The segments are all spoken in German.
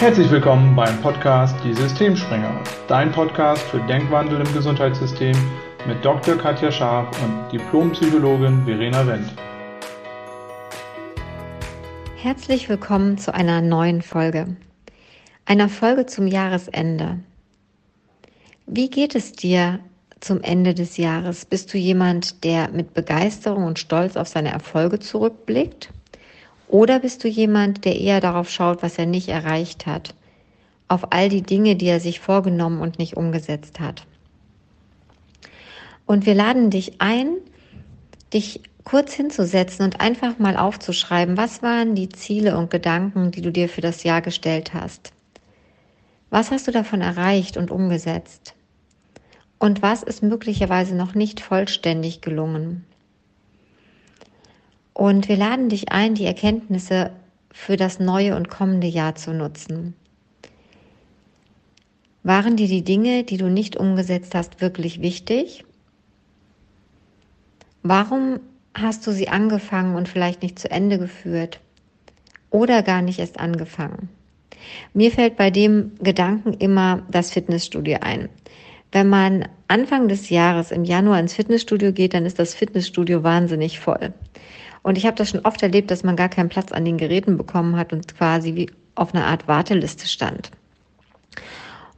Herzlich willkommen beim Podcast Die Systemspringer, dein Podcast für Denkwandel im Gesundheitssystem mit Dr. Katja Scharf und Diplompsychologin Verena Wendt. Herzlich willkommen zu einer neuen Folge. Einer Folge zum Jahresende. Wie geht es dir zum Ende des Jahres? Bist du jemand, der mit Begeisterung und Stolz auf seine Erfolge zurückblickt? Oder bist du jemand, der eher darauf schaut, was er nicht erreicht hat? Auf all die Dinge, die er sich vorgenommen und nicht umgesetzt hat? Und wir laden dich ein, dich kurz hinzusetzen und einfach mal aufzuschreiben, was waren die Ziele und Gedanken, die du dir für das Jahr gestellt hast? Was hast du davon erreicht und umgesetzt? Und was ist möglicherweise noch nicht vollständig gelungen? Und wir laden dich ein, die Erkenntnisse für das neue und kommende Jahr zu nutzen. Waren dir die Dinge, die du nicht umgesetzt hast, wirklich wichtig? Warum hast du sie angefangen und vielleicht nicht zu Ende geführt? Oder gar nicht erst angefangen? Mir fällt bei dem Gedanken immer das Fitnessstudio ein. Wenn man Anfang des Jahres im Januar ins Fitnessstudio geht, dann ist das Fitnessstudio wahnsinnig voll. Und ich habe das schon oft erlebt, dass man gar keinen Platz an den Geräten bekommen hat und quasi wie auf einer Art Warteliste stand.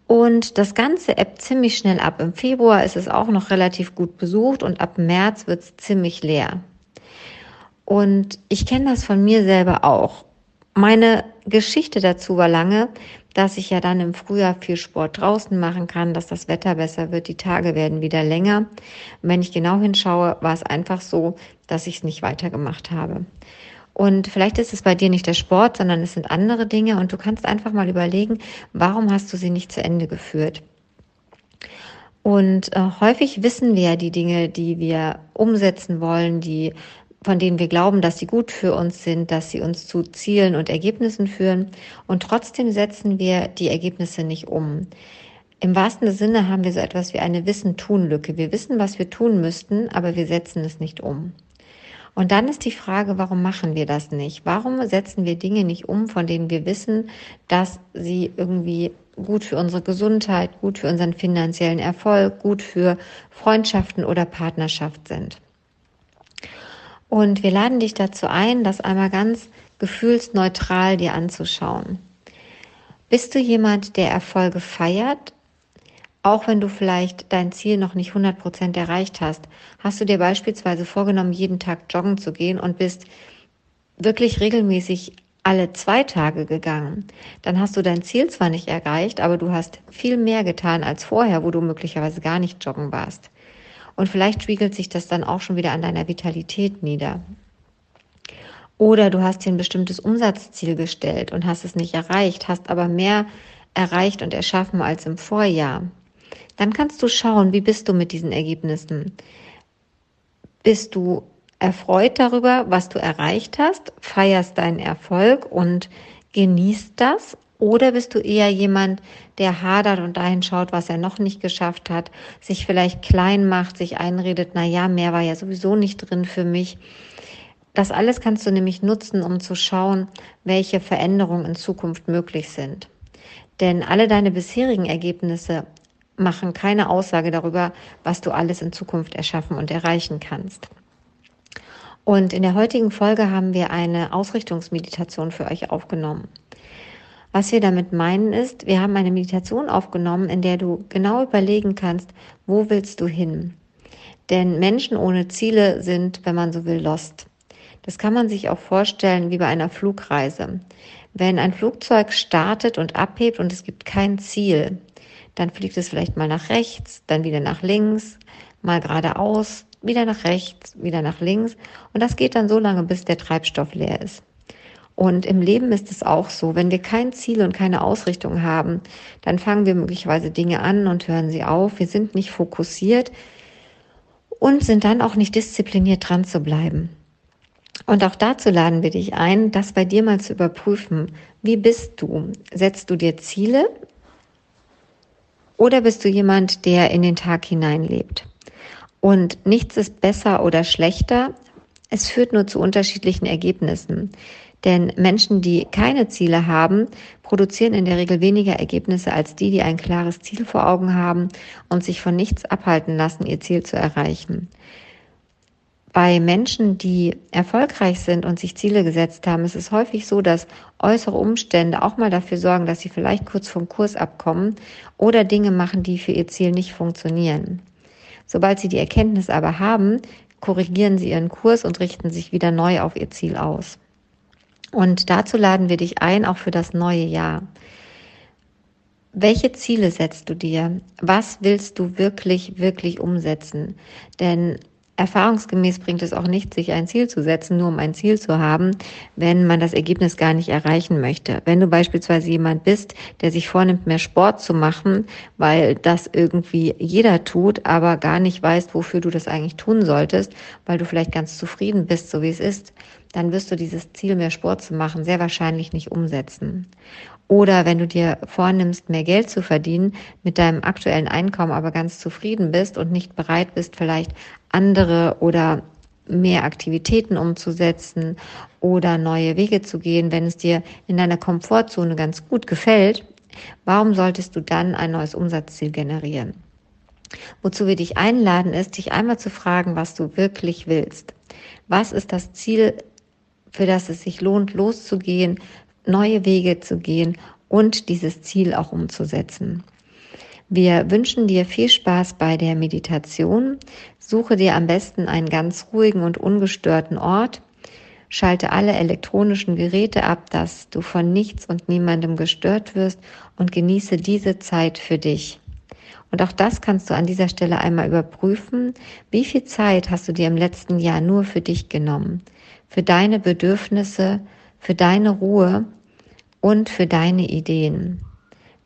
Und das Ganze ebbt ziemlich schnell ab. Im Februar ist es auch noch relativ gut besucht und ab März wird es ziemlich leer. Und ich kenne das von mir selber auch. Meine Geschichte dazu war lange, dass ich ja dann im Frühjahr viel Sport draußen machen kann, dass das Wetter besser wird, die Tage werden wieder länger. Und wenn ich genau hinschaue, war es einfach so, dass ich es nicht weitergemacht habe. Und vielleicht ist es bei dir nicht der Sport, sondern es sind andere Dinge und du kannst einfach mal überlegen, warum hast du sie nicht zu Ende geführt? Und äh, häufig wissen wir ja die Dinge, die wir umsetzen wollen, die von denen wir glauben, dass sie gut für uns sind, dass sie uns zu Zielen und Ergebnissen führen. Und trotzdem setzen wir die Ergebnisse nicht um. Im wahrsten Sinne haben wir so etwas wie eine Wissen-Tun-Lücke. Wir wissen, was wir tun müssten, aber wir setzen es nicht um. Und dann ist die Frage, warum machen wir das nicht? Warum setzen wir Dinge nicht um, von denen wir wissen, dass sie irgendwie gut für unsere Gesundheit, gut für unseren finanziellen Erfolg, gut für Freundschaften oder Partnerschaft sind? Und wir laden dich dazu ein, das einmal ganz gefühlsneutral dir anzuschauen. Bist du jemand, der Erfolge feiert, auch wenn du vielleicht dein Ziel noch nicht 100 Prozent erreicht hast? Hast du dir beispielsweise vorgenommen, jeden Tag joggen zu gehen und bist wirklich regelmäßig alle zwei Tage gegangen, dann hast du dein Ziel zwar nicht erreicht, aber du hast viel mehr getan als vorher, wo du möglicherweise gar nicht joggen warst. Und vielleicht spiegelt sich das dann auch schon wieder an deiner Vitalität nieder. Oder du hast dir ein bestimmtes Umsatzziel gestellt und hast es nicht erreicht, hast aber mehr erreicht und erschaffen als im Vorjahr. Dann kannst du schauen, wie bist du mit diesen Ergebnissen? Bist du erfreut darüber, was du erreicht hast, feierst deinen Erfolg und genießt das oder bist du eher jemand, der hadert und dahin schaut, was er noch nicht geschafft hat, sich vielleicht klein macht, sich einredet, na ja, mehr war ja sowieso nicht drin für mich. Das alles kannst du nämlich nutzen, um zu schauen, welche Veränderungen in Zukunft möglich sind. Denn alle deine bisherigen Ergebnisse machen keine Aussage darüber, was du alles in Zukunft erschaffen und erreichen kannst. Und in der heutigen Folge haben wir eine Ausrichtungsmeditation für euch aufgenommen. Was wir damit meinen ist, wir haben eine Meditation aufgenommen, in der du genau überlegen kannst, wo willst du hin? Denn Menschen ohne Ziele sind, wenn man so will, lost. Das kann man sich auch vorstellen wie bei einer Flugreise. Wenn ein Flugzeug startet und abhebt und es gibt kein Ziel, dann fliegt es vielleicht mal nach rechts, dann wieder nach links, mal geradeaus, wieder nach rechts, wieder nach links. Und das geht dann so lange, bis der Treibstoff leer ist. Und im Leben ist es auch so, wenn wir kein Ziel und keine Ausrichtung haben, dann fangen wir möglicherweise Dinge an und hören sie auf. Wir sind nicht fokussiert und sind dann auch nicht diszipliniert dran zu bleiben. Und auch dazu laden wir dich ein, das bei dir mal zu überprüfen. Wie bist du? Setzt du dir Ziele oder bist du jemand, der in den Tag hineinlebt? Und nichts ist besser oder schlechter. Es führt nur zu unterschiedlichen Ergebnissen. Denn Menschen, die keine Ziele haben, produzieren in der Regel weniger Ergebnisse als die, die ein klares Ziel vor Augen haben und sich von nichts abhalten lassen, ihr Ziel zu erreichen. Bei Menschen, die erfolgreich sind und sich Ziele gesetzt haben, ist es häufig so, dass äußere Umstände auch mal dafür sorgen, dass sie vielleicht kurz vom Kurs abkommen oder Dinge machen, die für ihr Ziel nicht funktionieren. Sobald sie die Erkenntnis aber haben, korrigieren sie ihren Kurs und richten sich wieder neu auf ihr Ziel aus. Und dazu laden wir dich ein, auch für das neue Jahr. Welche Ziele setzt du dir? Was willst du wirklich, wirklich umsetzen? Denn Erfahrungsgemäß bringt es auch nicht, sich ein Ziel zu setzen, nur um ein Ziel zu haben, wenn man das Ergebnis gar nicht erreichen möchte. Wenn du beispielsweise jemand bist, der sich vornimmt, mehr Sport zu machen, weil das irgendwie jeder tut, aber gar nicht weißt, wofür du das eigentlich tun solltest, weil du vielleicht ganz zufrieden bist, so wie es ist, dann wirst du dieses Ziel, mehr Sport zu machen, sehr wahrscheinlich nicht umsetzen. Oder wenn du dir vornimmst, mehr Geld zu verdienen, mit deinem aktuellen Einkommen aber ganz zufrieden bist und nicht bereit bist, vielleicht andere oder mehr Aktivitäten umzusetzen oder neue Wege zu gehen, wenn es dir in deiner Komfortzone ganz gut gefällt, warum solltest du dann ein neues Umsatzziel generieren? Wozu wir dich einladen, ist, dich einmal zu fragen, was du wirklich willst. Was ist das Ziel, für das es sich lohnt, loszugehen, neue Wege zu gehen und dieses Ziel auch umzusetzen. Wir wünschen dir viel Spaß bei der Meditation. Suche dir am besten einen ganz ruhigen und ungestörten Ort. Schalte alle elektronischen Geräte ab, dass du von nichts und niemandem gestört wirst und genieße diese Zeit für dich. Und auch das kannst du an dieser Stelle einmal überprüfen. Wie viel Zeit hast du dir im letzten Jahr nur für dich genommen? Für deine Bedürfnisse, für deine Ruhe und für deine Ideen.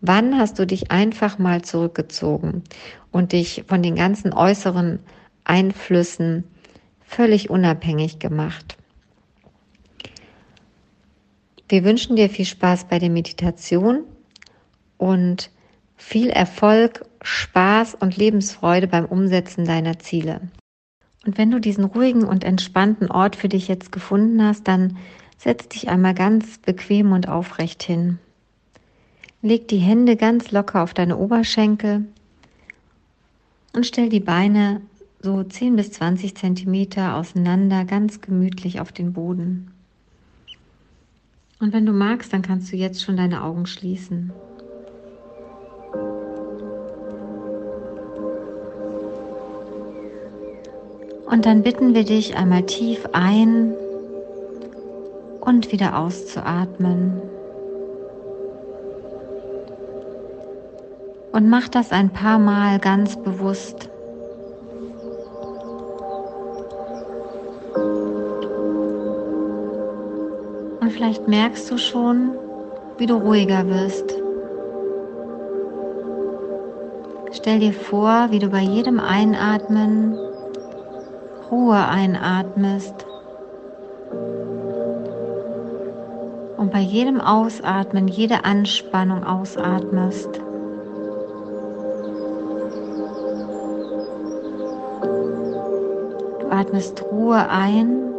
Wann hast du dich einfach mal zurückgezogen und dich von den ganzen äußeren Einflüssen völlig unabhängig gemacht? Wir wünschen dir viel Spaß bei der Meditation und viel Erfolg, Spaß und Lebensfreude beim Umsetzen deiner Ziele. Und wenn du diesen ruhigen und entspannten Ort für dich jetzt gefunden hast, dann Setz dich einmal ganz bequem und aufrecht hin. Leg die Hände ganz locker auf deine Oberschenkel und stell die Beine so 10 bis 20 Zentimeter auseinander ganz gemütlich auf den Boden. Und wenn du magst, dann kannst du jetzt schon deine Augen schließen. Und dann bitten wir dich einmal tief ein und wieder auszuatmen. Und mach das ein paar Mal ganz bewusst. Und vielleicht merkst du schon, wie du ruhiger wirst. Stell dir vor, wie du bei jedem Einatmen Ruhe einatmest und bei jedem Ausatmen jede Anspannung ausatmest. Du atmest Ruhe ein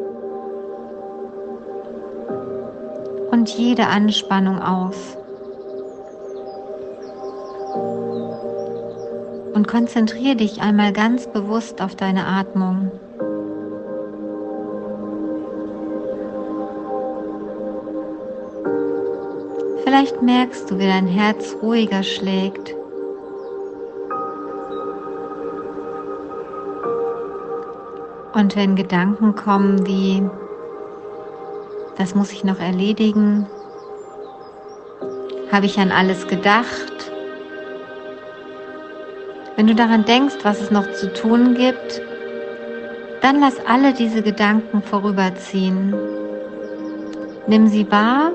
und jede Anspannung aus. Und konzentriere dich einmal ganz bewusst auf deine Atmung. Vielleicht merkst du, wie dein Herz ruhiger schlägt. Und wenn Gedanken kommen wie, das muss ich noch erledigen, habe ich an alles gedacht. Wenn du daran denkst, was es noch zu tun gibt, dann lass alle diese Gedanken vorüberziehen. Nimm sie wahr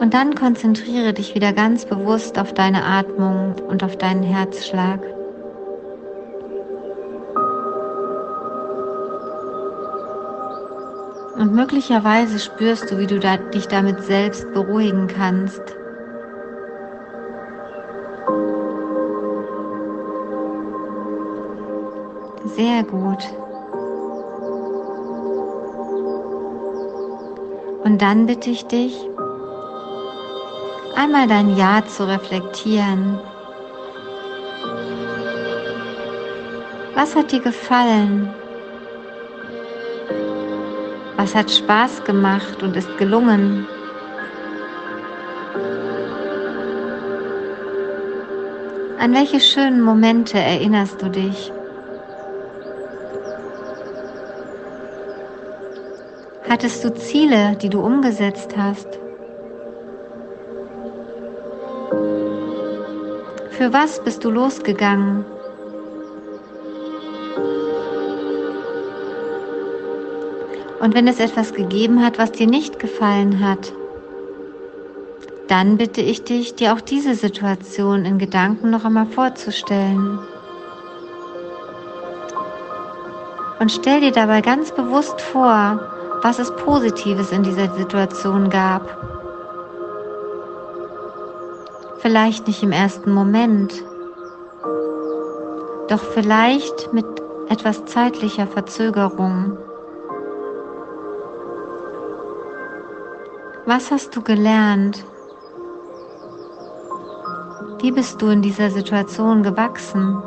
und dann konzentriere dich wieder ganz bewusst auf deine Atmung und auf deinen Herzschlag. Und möglicherweise spürst du, wie du dich damit selbst beruhigen kannst. Sehr gut. Und dann bitte ich dich, einmal dein Ja zu reflektieren. Was hat dir gefallen? Was hat Spaß gemacht und ist gelungen? An welche schönen Momente erinnerst du dich? Hattest du Ziele, die du umgesetzt hast? Für was bist du losgegangen? Und wenn es etwas gegeben hat, was dir nicht gefallen hat, dann bitte ich dich, dir auch diese Situation in Gedanken noch einmal vorzustellen. Und stell dir dabei ganz bewusst vor, was es Positives in dieser Situation gab. Vielleicht nicht im ersten Moment, doch vielleicht mit etwas zeitlicher Verzögerung. Was hast du gelernt? Wie bist du in dieser Situation gewachsen?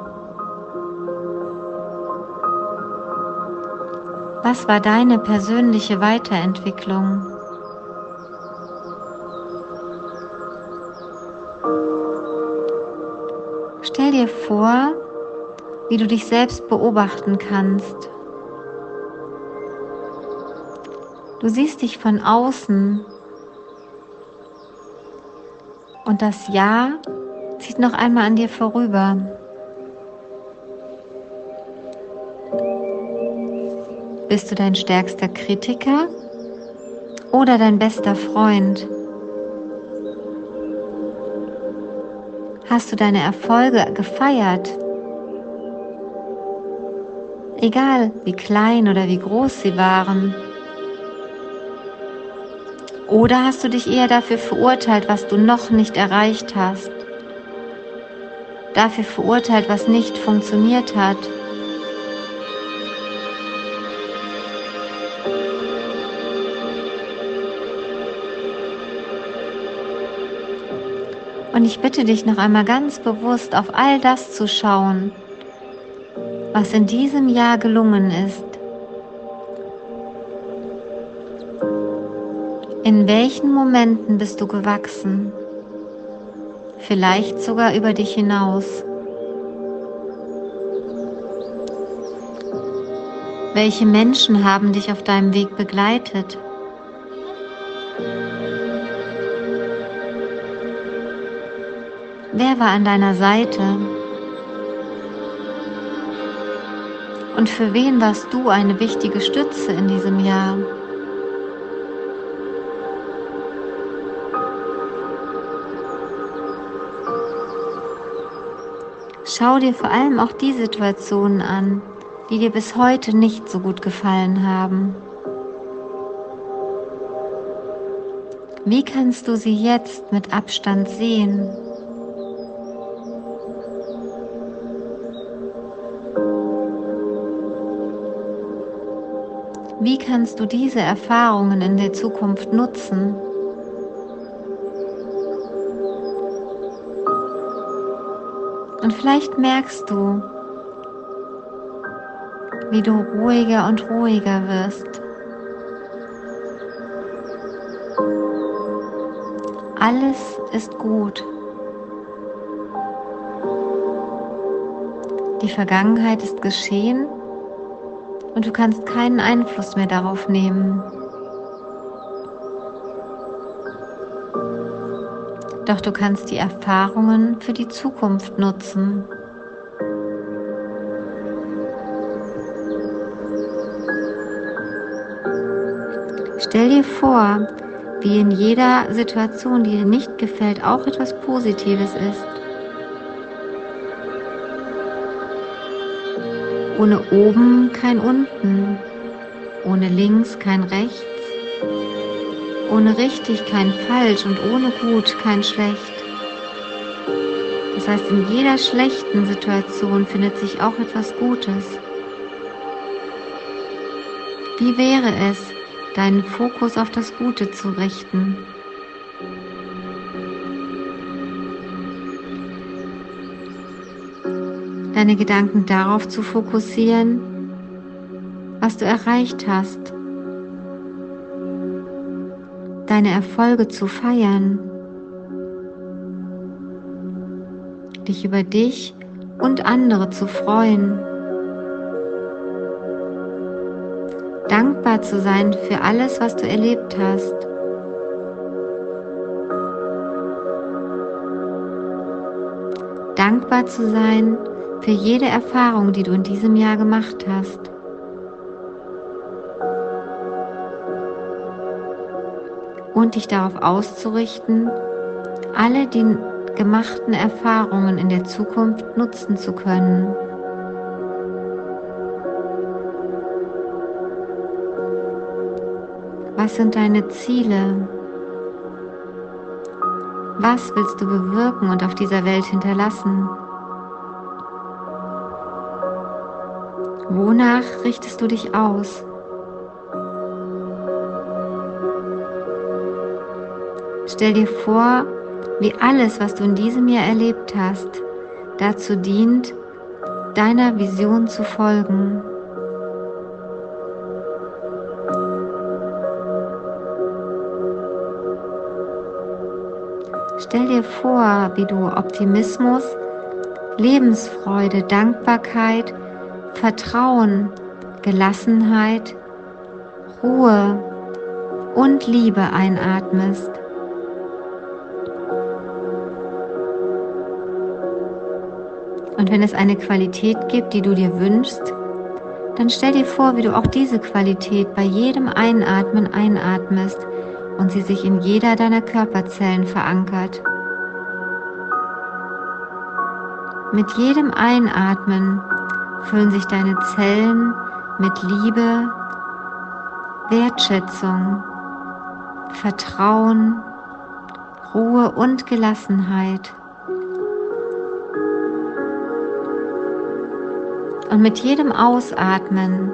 Was war deine persönliche Weiterentwicklung? Vor, wie du dich selbst beobachten kannst. Du siehst dich von außen und das Ja zieht noch einmal an dir vorüber. Bist du dein stärkster Kritiker oder dein bester Freund? Hast du deine Erfolge gefeiert? Egal wie klein oder wie groß sie waren. Oder hast du dich eher dafür verurteilt, was du noch nicht erreicht hast? Dafür verurteilt, was nicht funktioniert hat? Und ich bitte dich noch einmal ganz bewusst auf all das zu schauen, was in diesem Jahr gelungen ist. In welchen Momenten bist du gewachsen? Vielleicht sogar über dich hinaus. Welche Menschen haben dich auf deinem Weg begleitet? Wer war an deiner Seite? Und für wen warst du eine wichtige Stütze in diesem Jahr? Schau dir vor allem auch die Situationen an, die dir bis heute nicht so gut gefallen haben. Wie kannst du sie jetzt mit Abstand sehen? Wie kannst du diese Erfahrungen in der Zukunft nutzen? Und vielleicht merkst du, wie du ruhiger und ruhiger wirst. Alles ist gut. Die Vergangenheit ist geschehen und du kannst keinen Einfluss mehr darauf nehmen. Doch du kannst die Erfahrungen für die Zukunft nutzen. Stell dir vor, wie in jeder Situation, die dir nicht gefällt, auch etwas Positives ist. Ohne oben kein unten, ohne links kein rechts, ohne richtig kein falsch und ohne gut kein schlecht. Das heißt, in jeder schlechten Situation findet sich auch etwas Gutes. Wie wäre es, deinen Fokus auf das Gute zu richten. Deine Gedanken darauf zu fokussieren, was du erreicht hast. Deine Erfolge zu feiern. Dich über dich und andere zu freuen. Dankbar zu sein für alles, was du erlebt hast. Dankbar zu sein für jede Erfahrung, die du in diesem Jahr gemacht hast. Und dich darauf auszurichten, alle die gemachten Erfahrungen in der Zukunft nutzen zu können. Was sind deine Ziele? Was willst du bewirken und auf dieser Welt hinterlassen? Wonach richtest du dich aus? Stell dir vor, wie alles, was du in diesem Jahr erlebt hast, dazu dient, deiner Vision zu folgen. Stell dir vor, wie du Optimismus, Lebensfreude, Dankbarkeit, Vertrauen, Gelassenheit, Ruhe und Liebe einatmest. Und wenn es eine Qualität gibt, die du dir wünschst, dann stell dir vor, wie du auch diese Qualität bei jedem Einatmen einatmest und sie sich in jeder deiner Körperzellen verankert. Mit jedem Einatmen füllen sich deine Zellen mit Liebe, Wertschätzung, Vertrauen, Ruhe und Gelassenheit. Und mit jedem Ausatmen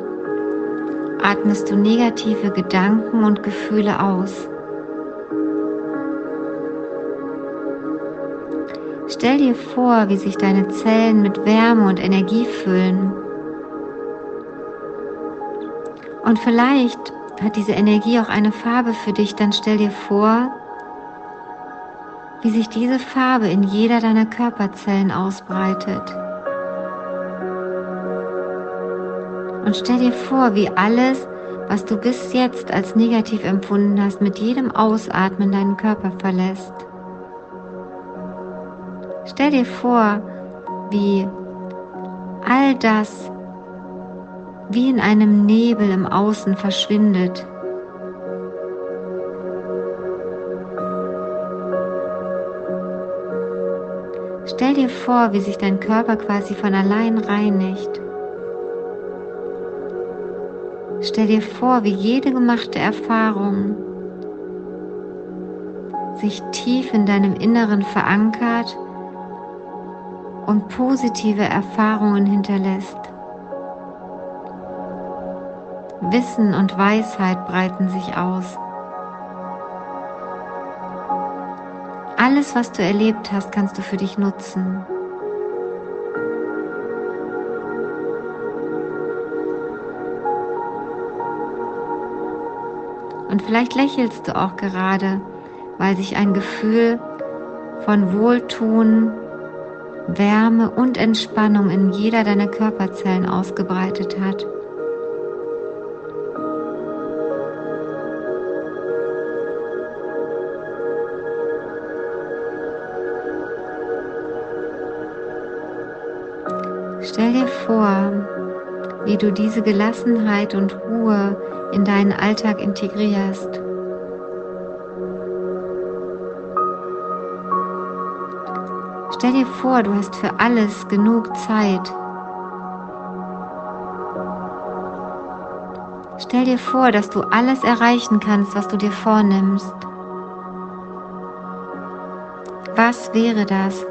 atmest du negative Gedanken und Gefühle aus. Stell dir vor, wie sich deine Zellen mit Wärme und Energie füllen. Und vielleicht hat diese Energie auch eine Farbe für dich, dann stell dir vor, wie sich diese Farbe in jeder deiner Körperzellen ausbreitet. Und stell dir vor, wie alles, was du bis jetzt als negativ empfunden hast, mit jedem Ausatmen deinen Körper verlässt. Stell dir vor, wie all das wie in einem Nebel im Außen verschwindet. Stell dir vor, wie sich dein Körper quasi von allein reinigt. Stell dir vor, wie jede gemachte Erfahrung sich tief in deinem Inneren verankert und positive Erfahrungen hinterlässt. Wissen und Weisheit breiten sich aus. Alles, was du erlebt hast, kannst du für dich nutzen. Und vielleicht lächelst du auch gerade, weil sich ein Gefühl von Wohltun, Wärme und Entspannung in jeder deiner Körperzellen ausgebreitet hat. Stell dir vor, wie du diese Gelassenheit und Ruhe in deinen Alltag integrierst. Stell dir vor, du hast für alles genug Zeit. Stell dir vor, dass du alles erreichen kannst, was du dir vornimmst. Was wäre das?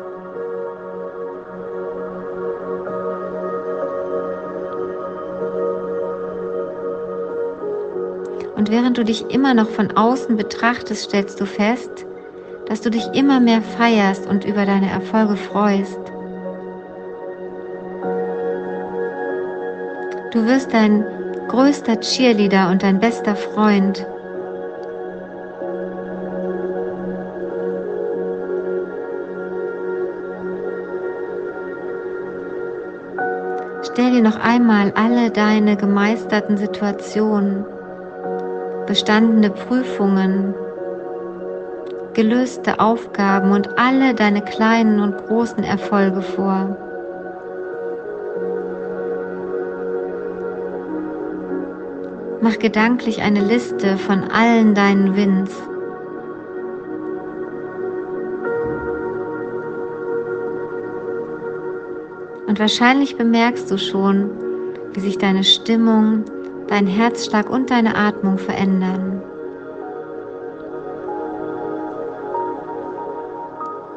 Und während du dich immer noch von außen betrachtest, stellst du fest, dass du dich immer mehr feierst und über deine Erfolge freust. Du wirst dein größter Cheerleader und dein bester Freund. Stell dir noch einmal alle deine gemeisterten Situationen, bestandene Prüfungen, gelöste Aufgaben und alle deine kleinen und großen Erfolge vor. Mach gedanklich eine Liste von allen deinen Wins. Und wahrscheinlich bemerkst du schon, wie sich deine Stimmung, dein Herzschlag und deine Atmung verändern.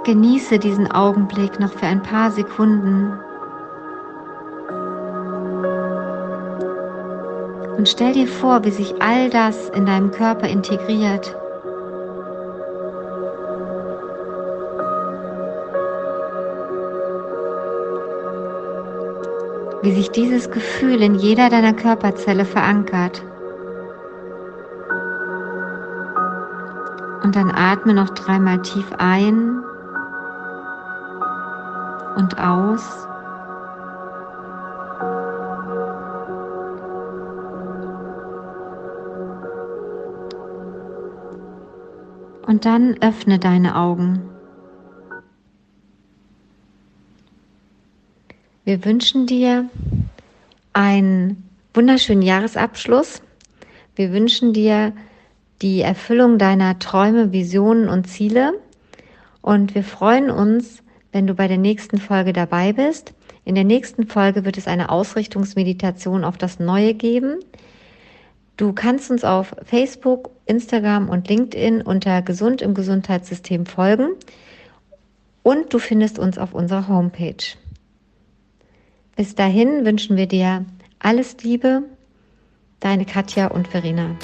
Genieße diesen Augenblick noch für ein paar Sekunden. Und stell dir vor, wie sich all das in deinem Körper integriert. Wie sich dieses Gefühl in jeder deiner Körperzelle verankert. Und dann atme noch dreimal tief ein aus. Und dann öffne deine Augen. Wir wünschen dir einen wunderschönen Jahresabschluss. Wir wünschen dir die Erfüllung deiner Träume, Visionen und Ziele. Und wir freuen uns, wenn du bei der nächsten Folge dabei bist. In der nächsten Folge wird es eine Ausrichtungsmeditation auf das Neue geben. Du kannst uns auf Facebook, Instagram und LinkedIn unter Gesund im Gesundheitssystem folgen und du findest uns auf unserer Homepage. Bis dahin wünschen wir dir alles Liebe, deine Katja und Verena.